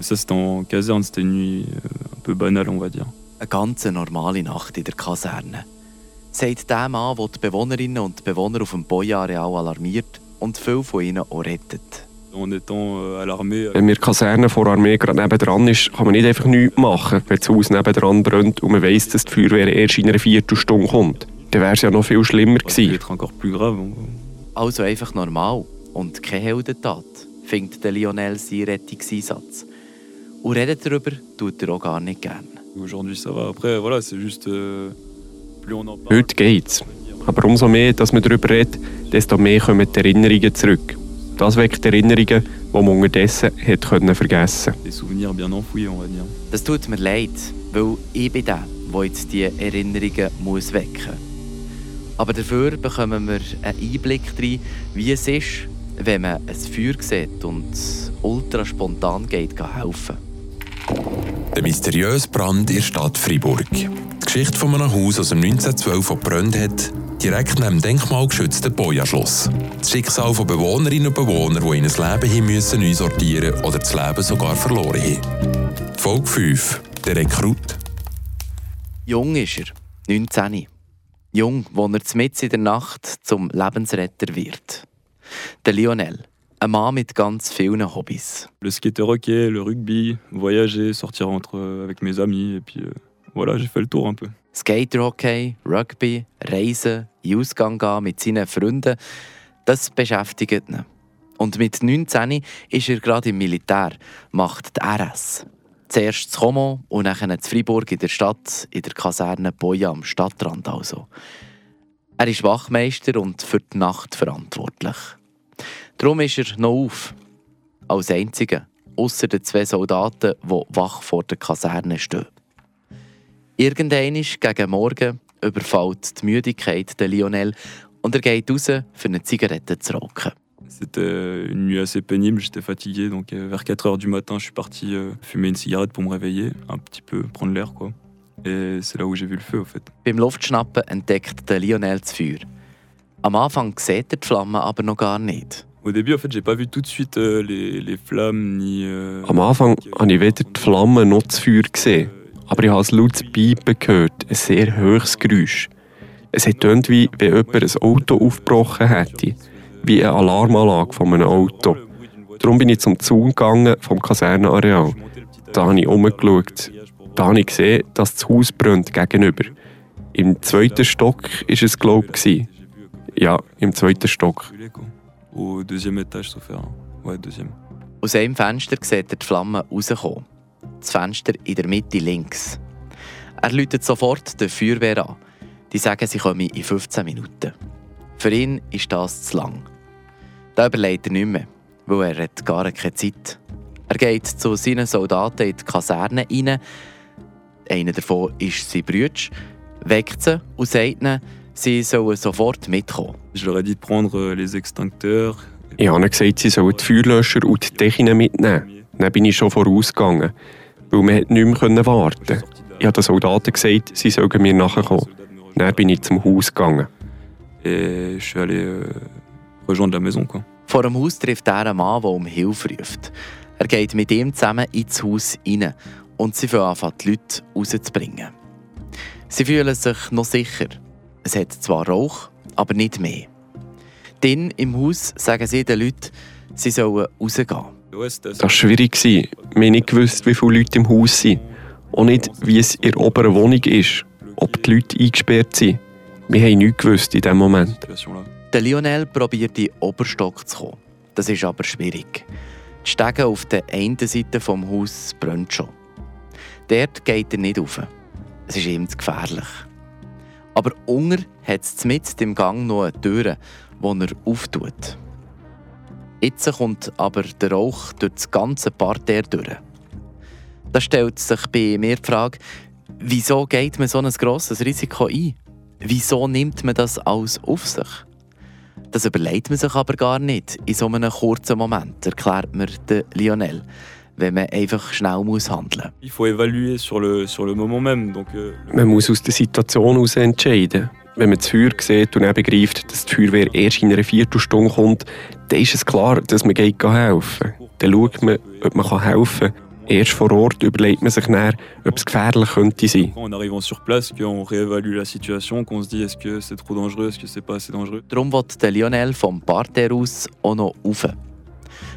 Ça, c'était en caserne, c'était une nuit euh, un peu banale, on va dire. Eine ganz normale Nacht in der Kaserne. Sagt der Mann, der die Bewohnerinnen und Bewohner auf dem Boyareal alarmiert und viele von ihnen auch rettet. Euh, l'armée, Wenn mir die Kaserne vor der Armee gerade nebendran ist, kann man nicht einfach nichts machen, wenn das Haus nebendran brennt und man weiss, dass die Feuerwehr erst in einer Viertelstunde kommt. Dann wäre es ja noch viel schlimmer gewesen. Also einfach normal und keine Heldentat, findet der Lionel seinen Rettungseinsatz. Und redet darüber tut er auch gar nicht gern. Euh. Heute geht's. Aber umso mehr, dass man darüber redet, desto mehr kommen die Erinnerungen zurück. Das weckt Erinnerungen, die man unterdessen hätte können vergessen dire. Das tut mir leid, weil ich bin der, der jetzt diese Erinnerungen muss wecken muss. Aber dafür bekommen wir einen Einblick rein, wie es ist, wenn man ein Feuer sieht und ultra spontan geht helfen. Der mysteriöse Brand in der Stadt Freiburg. Die Geschichte von einem Haus aus dem 1912, das gebrannt hat, direkt neben dem denkmalgeschützten Boja-Schloss. Das Schicksal von Bewohnerinnen und Bewohnern, die ein Leben hin müssen neu sortieren oder das Leben sogar verloren haben. Folge 5. Der Rekrut. Jung ist er, 19. Jung, wo er mitten in der Nacht zum Lebensretter wird. Der Lionel, ein Mann mit ganz vielen Hobbys. Le skater hockey, le rugby, voyager, sortir entre, avec mes amis. Et puis euh, voilà, j'ai fait le tour un peu. Skaterhockey, Rugby, Reisen, in Ausgang gehen mit seinen Freunden, das beschäftigt ihn. Und mit 19 ist er gerade im Militär, macht die RS. Zuerst zu Como und dann zu Freiburg in der Stadt, in der Kaserne Boya am Stadtrand also. Er ist Wachmeister und für die Nacht verantwortlich. Darum ist er noch auf. Als einziger, außer den zwei Soldaten, die wach vor der Kaserne stehen. Irgendwann gegen Morgen überfällt die Müdigkeit den Lionel und er geht raus, für eine Zigarette zu rauchen. C'était une nuit assez pénible, j'étais fatigué. Donc euh, vers 4 heures du matin, je suis parti euh, fumer une cigarette pour me réveiller, un petit peu prendre l'air quoi. Et c'est là où j'ai vu le feu au fait. Beim Luftschnappen entdeckt der Lionel das Feuer. Am Anfang sieht er die Flamme aber noch gar nicht. Au début, en fait, j'ai pas vu tout de suite euh, les, les flammes ni. euh, Am Anfang habe ich weder die Flammen noch das Feuer gesehen. Aber ich habe ein lautes Piepen gehört, ein sehr hohes Geräusch. Es hat tönt wie wenn jemand ein Auto aufgebrochen hätte. Wie eine Alarmanlage von einem Auto. Darum bin ich zum Zaun gegangen vom Kasernenareal. Da habe ich umgeschaut. Da habe ich gesehen, dass das Haus brennt gegenüber. Im zweiten Stock war es, glaube ich. Ja, im zweiten Stock. Au deuxième étage, sauf erreur. Ouais, deuxième. Aus einem Fenster sieht er die Flamme rauskommen. Das Fenster in der Mitte links. Er läutet sofort die Feuerwehr an. Die sagen, sie kommen in 15 Minuten. Für ihn ist das zu lang. Da überlegt er nicht mehr, weil er hat gar keine Zeit. Er geht zu seinen Soldaten in die Kaserne rein. Einer davon ist sein Bruder, weckt sie und sagt ihnen, sie sollen sofort mitkommen. Je leur ai dit de prendre euh, les extincteurs. Ich habe ihnen gesagt, sie sollen die Feuerlöscher und die Dechinen mitnehmen. Dann bin ich schon vorausgegangen, weil man nicht mehr können warten Ich habe den Soldaten gesagt, sie sollen mir nachkommen. Dann bin ich zum Haus gegangen. Et je suis allé euh, rejoindre la maison quoi. Vor dem Haus trifft er einen Mann, der um Hilfe ruft. Er geht mit ihm zusammen ins Haus hinein und sie fangen an, die Leute rauszubringen. Sie fühlen sich noch sicher. Es hat zwar Rauch, aber nicht mehr. Dann im Haus sagen sie den Leuten, sie sollen rausgehen. Das war schwierig. Wir haben nicht gewusst, wie viele Leute im Haus sind. Auch nicht, wie es in der oberen Wohnung ist. Ob die Leute eingesperrt sind. Wir haben nichts gewusst in diesem Moment. Der Lionel probiert in den Oberstock zu kommen. Das ist aber schwierig. Die Stege auf der einen Seite vom Haus brennt schon. Dort geht er nicht rauf. Es ist ihm zu gefährlich. Aber unter hat es mitten im Gang noch eine Tür, die er auftut. Jetzt kommt aber der Rauch durch das ganze Parterre durch. Da stellt sich bei mir die Frage, wieso geht man so ein grosses Risiko ein? Wieso nimmt man das alles auf sich? Das überlegt man sich aber gar nicht in so einem kurzen Moment, erklärt mir Lionel, wenn man einfach schnell muss handeln Il faut évaluer sur le, sur le moment même. Donc, euh, Man muss aus der Situation heraus entscheiden. Wenn man das Feuer sieht und dann begreift, dass die Feuerwehr erst in einer Viertelstunde kommt, dann ist es klar, dass man geht helfen kann. Dann schaut man, ob man helfen kann. Erst vor Ort überlegt man sich dann, ob es gefährlich könnte sein. En arrivant sur place, qu'on réévalue la situation, qu'on se dit est-ce que c'est trop dangereux, est-ce que c'est pas assez dangereux. Darum will der Lionel vom Parterre aus auch noch rauf.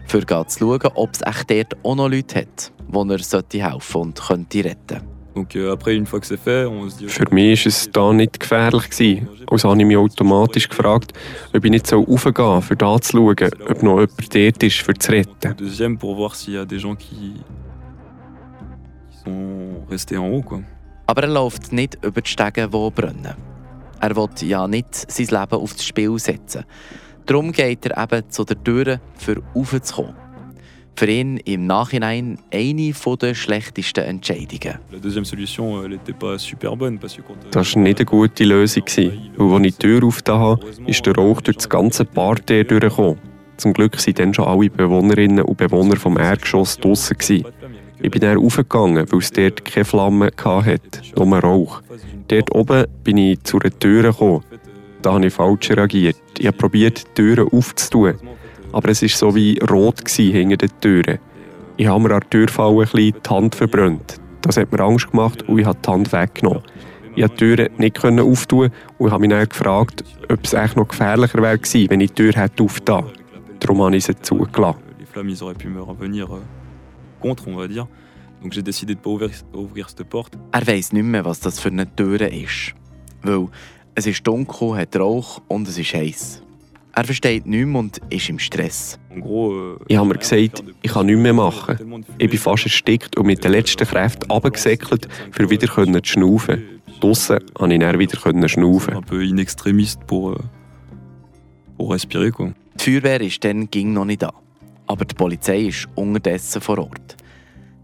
Für zu schauen, ob es echt dort auch noch Leute hat, wo er sollte helfen und könnte retten. Euh. Für mich war es da nicht gefährlich. Gewesen. Also habe ich mich automatisch gefragt, ob ich nicht raufgehen soll, für da zu schauen, ob noch jemand dort ist, für zu retten. Aber er läuft nicht über die Stege, die brennen. Er will ja nicht sein Leben aufs Spiel setzen. Darum geht er eben zu der Tür, für raufzukommen. Für ihn im Nachhinein eine der schlechtesten Entscheidungen. Quand... euh, Das war nicht eine gute Lösung. gewesen, Weil als ich die Tür aufgetan habe, ist der Rauch durch das ganze Parterre durchgekommen. Zum Glück waren dann schon alle Bewohnerinnen und Bewohner vom Erdgeschoss draussen. gewesen. Ich bin dann raufgegangen, weil es dort keine Flamme hatte, nur Rauch. Dort oben bin ich zu einer Tür gekommen. Da habe ich falsch reagiert. Ich habe probiert, die Türen aufzutun. Aber es war so wie rot gewesen hinter den Türen. Ich habe mir an der Türfalle ein bisschen die Hand verbrannt. Das hat mir Angst gemacht und ich habe die Hand weggenommen. Ich konnte die Türe nicht auftun und ich habe mich dann gefragt, ob es eigentlich noch gefährlicher wäre gewesen, wenn ich die Tür hätte aufgetan. Darum habe ich sie zugelassen. Er weiß nicht mehr, was das für eine Tür ist. Weil es ist dunkel, hat Rauch und es ist heiß. Er versteht nichts und ist im Stress. Euh, Ich habe mir gesagt, ich kann nichts mehr machen. Ich bin fast erstickt und mit den letzten Kräften runtergesäckelt, für wieder zu schnaufen. Draussen konnte ich dann wieder schnaufen. peu in extrémiste pour, euh, pour respirer, quoi. Die Feuerwehr ist dann ging noch nicht da. Aber die Polizei ist unterdessen vor Ort.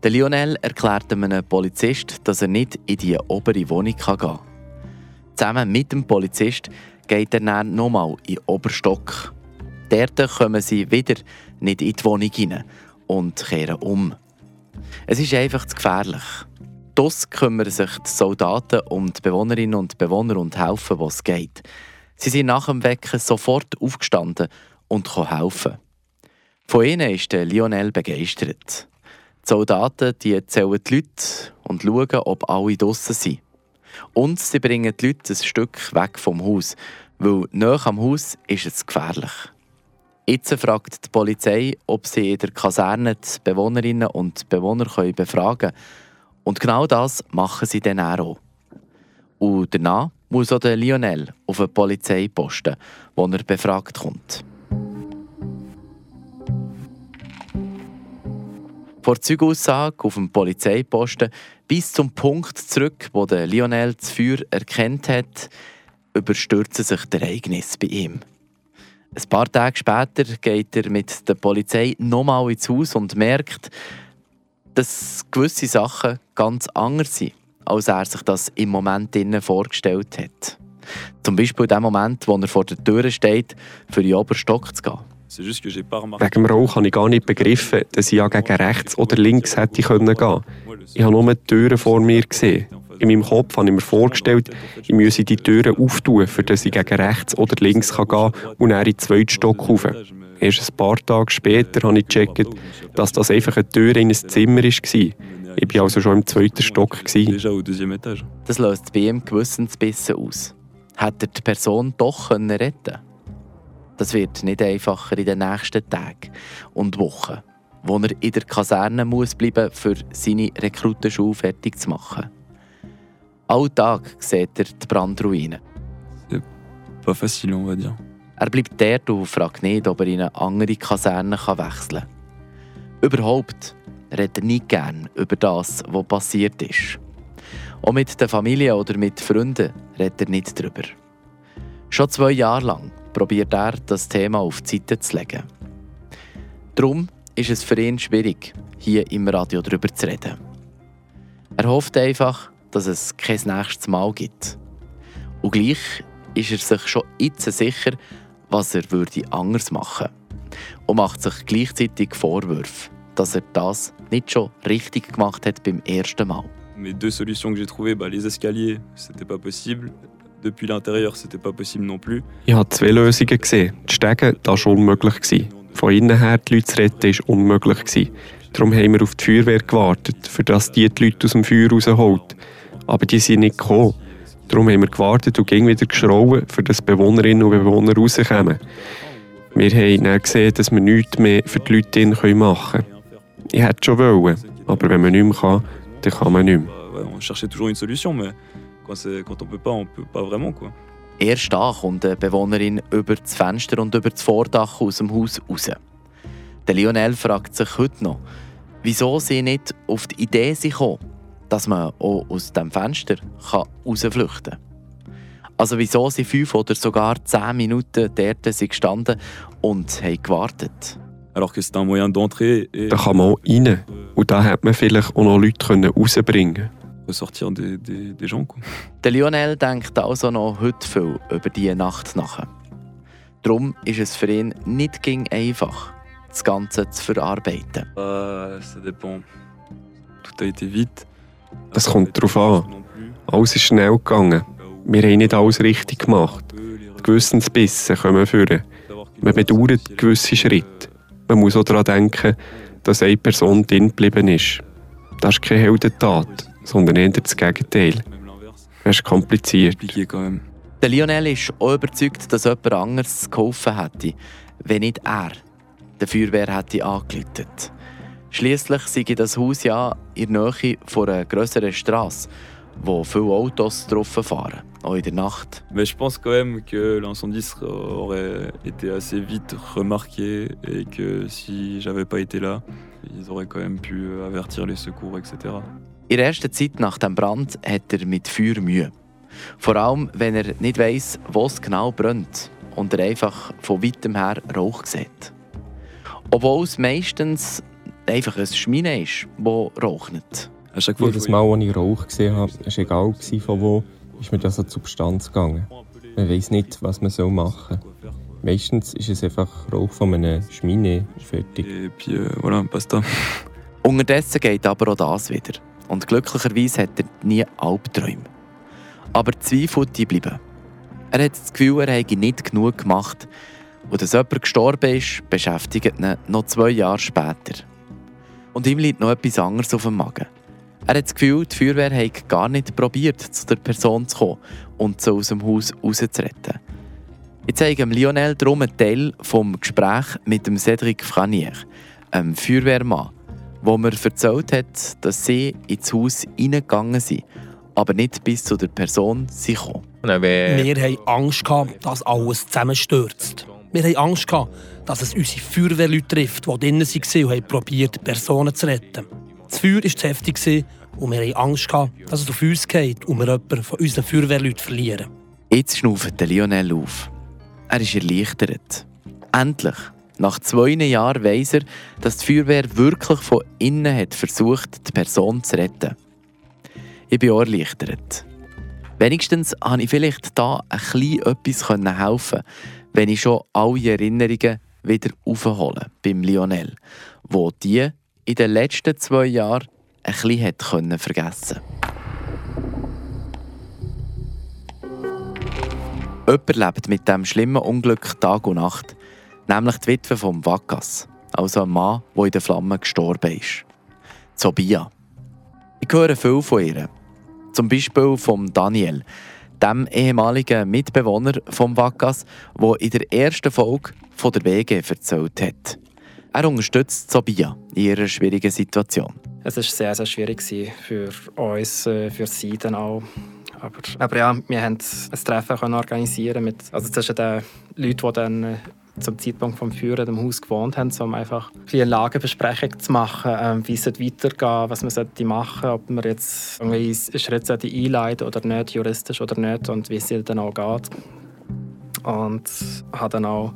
Der Lionel erklärt einem Polizist, dass er nicht in die obere Wohnung gehen kann. Zusammen mit dem Polizist geht er dann nochmal in den Oberstock. Dort kommen sie wieder nicht in die Wohnung hinein und kehren um. Es ist einfach zu gefährlich. Das kümmern sich die Soldaten um die Bewohnerinnen und Bewohner und helfen, was geht. Sie sind nach dem Wecken sofort aufgestanden und konnten helfen. Von ihnen ist der Lionel begeistert. Die Soldaten die zählen die Leute und schauen, ob alle draussen sind. Und sie bringen die Leute ein Stück weg vom Haus, weil nach am Haus ist es gefährlich. Jetzt fragt die Polizei, ob sie in der Kaserne die Bewohnerinnen und Bewohner befragen können. Und genau das machen sie dann auch. Und danach muss auch Lionel auf einen Polizeiposten, wo er befragt kommt. Vor Zeugaussage auf dem Polizeiposten bis zum Punkt zurück, wo der Lionel das Feuer erkannt hat, überstürzen sich die Ereignisse bei ihm. Ein paar Tage später geht er mit der Polizei nochmal ins Haus und merkt, dass gewisse Sachen ganz anders sind, als er sich das im Moment innen vorgestellt hat. Zum Beispiel in dem Moment, wo er vor der Tür steht, für den Oberstock zu gehen. Wegen dem Rauch habe ich gar nicht begriffen, dass ich ja gegen rechts oder links hätte können gehen. Ich habe nur die Türen vor mir gesehen. In meinem Kopf habe ich mir vorgestellt, ich müsse die Türen auftun, für dass ich gegen rechts oder links kann gehen und dann in den zweiten Stock rauf. Erst ein paar Tage später habe ich gecheckt, dass das einfach eine Tür in ein Zimmer war. Ich war also schon im zweiten Stock. Das löst bei ihm Gewissensbissen aus. Hätte er die Person doch können retten Das wird nicht einfacher in den nächsten Tagen und Wochen, wo er in der Kaserne muss bleiben für seine Rekrutenschule fertig zu machen. Alltag sieht er die Brandruinen. Pas facile, on va dire. Er bleibt dort und fragt nicht, ob er in eine andere Kaserne kann wechseln kann. Überhaupt redet er nicht gern über das, was passiert ist. Auch mit der Familie oder mit Freunden redet er nicht darüber. Schon zwei Jahre lang probiert er, das Thema auf die Seite zu legen. Darum ist es für ihn schwierig, hier im Radio darüber zu reden. Er hofft einfach, dass es kein nächstes Mal gibt. Und gleich ist er sich schon jetzt sicher, was er würde anders machen und macht sich gleichzeitig Vorwürfe, dass er das nicht schon richtig gemacht hat beim ersten Mal. Mes deux solutions que j'ai trouvées, bah, les escaliers, c'était pas possible. Depuis l'intérieur, c'était pas possible non plus. Ich habe zwei Lösungen gesehen. Die Stege, das war unmöglich. gewesen. Von innen her die Leute zu retten, war unmöglich. gewesen. Darum haben wir auf die Feuerwehr gewartet, für dass die die Leute aus dem Feuer rausholt. Aber die sind nicht gekommen. Darum haben wir gewartet und ging wieder geschrauen, für dass Bewohnerinnen und Bewohner rauskommen. Wir haben dann gesehen, dass wir nichts mehr für die Leute machen können. Ich hätte schon wollen, aber wenn man nicht mehr kann, dann kann man nicht mehr. Quand, quand on peut pas, on peut pas vraiment. Quoi. Erst da kommt eine Bewohnerin über das Fenster und über das Vordach aus dem Haus raus. Der Lionel fragt sich heute noch, wieso sie nicht auf die Idee sind dass man auch aus dem Fenster rausflüchten kann. Also wieso sie fünf oder sogar zehn Minuten dort sind gestanden und haben gewartet. Da kann man auch rein. Und da hätte man vielleicht auch noch Leute rausbringen ressortir des, des, des gens. Quoi. Der Lionel denkt also noch heute viel über diese Nacht nach. Darum ist es für ihn nicht einfach, das Ganze zu verarbeiten. Uh, ça dépend. Tout a été vite. Das kommt darauf an. Alles ist schnell gegangen. Wir haben nicht alles richtig gemacht. Die Gewissensbisse kommen führen. Man bedauert gewisse Schritte. Man muss auch daran denken, dass eine Person drin geblieben ist. Das ist keine Heldentat, sondern eher das Gegenteil. Es ist kompliziert. Der Lionel ist auch überzeugt, dass jemand anderes geholfen hätte, wenn nicht er der Feuerwehr hätte angeleitet. Schließlich sei das Haus ja in der Nähe von einer grösseren Straße, wo viele Autos drauf fahren, auch in der Nacht. Mais je pense quand même que l'incendie aurait été assez vite remarqué et que si j'avais pas été là, ils auraient quand même pu avertir les secours, etc. In der ersten Zeit nach dem Brand hat er mit Feuer Mühe. Vor allem, wenn er nicht weiss, wo es genau brennt und er einfach von weitem her Rauch sieht. Obwohl es meistens einfach ein Schmine ist, das raucht. Jedes Mal, als ich Rauch gesehen habe, war egal von wo, ist mir das an die Substanz gegangen. Man weiß nicht, was man machen soll. Meistens ist es einfach Rauch von einem Schmine fertig. Puis, euh, voilà. Unterdessen geht aber auch das wieder. Und glücklicherweise hat er nie Albträume. Aber Zweifel die bleiben. Er hat das Gefühl, er hätte nicht genug gemacht. Und dass jemand gestorben ist, beschäftigt ihn noch zwei Jahre später. Und ihm liegt noch etwas anderes auf dem Magen. Er hat das Gefühl, die Feuerwehr hat gar nicht probiert, zu der Person zu kommen und sie aus dem Haus rauszuretten. Ich zeige Lionel darum einen Teil vom Gespräch mit Cédric Franier, einem Feuerwehrmann, wo mir erzählt hat, dass sie ins Haus reingegangen sind, aber nicht bis zu der Person sie kommen. Wir hatten Angst, dass alles zusammenstürzt. Wir hatten Angst, dass es unsere Feuerwehrleute trifft, die drinnen waren und probiert, Personen zu retten. Das Feuer war zu heftig und wir hatten Angst, dass es auf uns geht und wir jemanden von unseren Feuerwehrleuten verlieren. Jetzt schnauft Lionel auf. Er ist erleichtert. Endlich, nach zwei Jahren weiss er, dass die Feuerwehr wirklich von innen hat versucht, die Person zu retten. Ich bin erleichtert. Wenigstens konnte ich vielleicht da ein bisschen etwas helfen, wenn ich schon alle Erinnerungen wieder aufhole beim Lionel, wo die in den letzten zwei Jahren ein bisschen vergessen Jemand lebt mit dem schlimmen Unglück Tag und Nacht, nämlich die Witwe vom Vakas, also ein Mann, der in den Flammen gestorben ist. Sobia. Ich höre viel von ihr. Zum Beispiel von Daniel, dem ehemaligen Mitbewohner vom Vakas, der in der ersten Folge von der WG erzählt hat. Er unterstützt Sobia in ihrer schwierigen Situation. Es war sehr, sehr schwierig für uns, äh, für sie dann auch. Aber, aber ja, wir haben ein Treffen organisieren mit, also zwischen den Leuten, die dann äh, zum Zeitpunkt des Führen im Haus gewohnt haben, um einfach eine Lagebesprechung zu machen, ähm, wie es weitergehen was man sollte machen ob man jetzt irgendwie Schritte einleiten oder nicht, juristisch oder nicht, und wie es dann auch geht. Und habe dann auch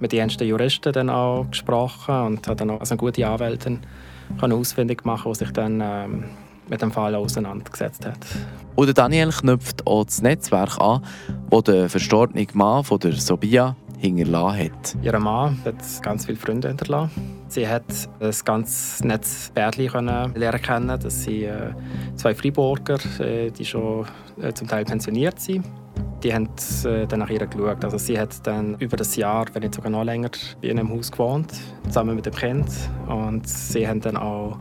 mit den ersten Juristen dann auch gesprochen und habe dann auch also eine gute Anwältin ausfindig machen, die sich dann ähm, mit dem Fall auseinandergesetzt hat. Und Daniel knüpft auch das Netzwerk an, das der verstorbene Mann von der Sobia hinterlassen hat. Ihr Mann hat ganz viele Freunde hinterlassen. Sie hat ein ganz nettes Pärchen lernen kennen. Das sind äh, zwei Freiburger, äh, die schon äh, zum Teil pensioniert sind. die haben dann nach ihr geschaut. Also sie hat dann über das Jahr, wenn nicht sogar noch länger, bei einem Haus gewohnt, zusammen mit dem Kind. Und sie haben dann auch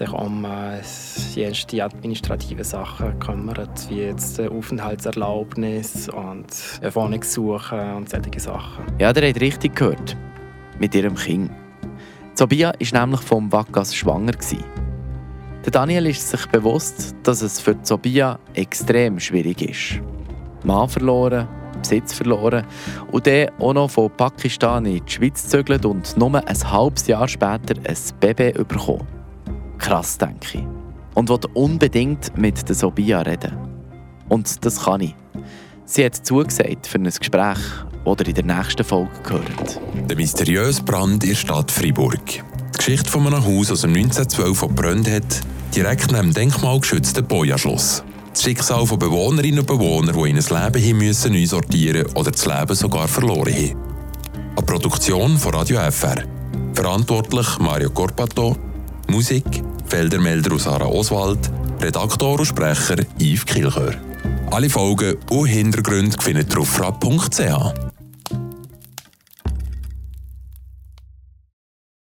sich um äh, die administrativen Sachen gekümmert, wie jetzt Aufenthaltserlaubnis und eine Wohnungssuche und solche Sachen. Ja, der hat richtig gehört. Mit ihrem Kind. Sobia war nämlich vom Wakas schwanger. Der Daniel ist sich bewusst, dass es für Sobia extrem schwierig ist. Mann verloren, Besitz verloren und dann auch noch von Pakistan in die Schweiz gezögert und nur ein halbes Jahr später ein Baby bekommen. Krass, denke ich. Und will unbedingt mit der Sobia reden. Und das kann ich. Sie hat zugesagt für ein Gespräch oder in der nächsten Folge gehört. Der mysteriöse Brand in der Stadt Freiburg. Die Geschichte von einem Haus aus dem 1912 verbrannt hat, direkt neben dem denkmalgeschützten Boja-Schloss. Das Schicksal von Bewohnerinnen und Bewohnern, die in ein Leben hin müssen neu sortieren oder das Leben sogar verloren haben. Eine Produktion von Radio FR. Verantwortlich Mario Corpato. Musik Feldermelder aus Sarah Oswald. Redaktor und Sprecher Yves Kilchör. Alle Folgen und Hintergründe findet ihr auf frapp.ch.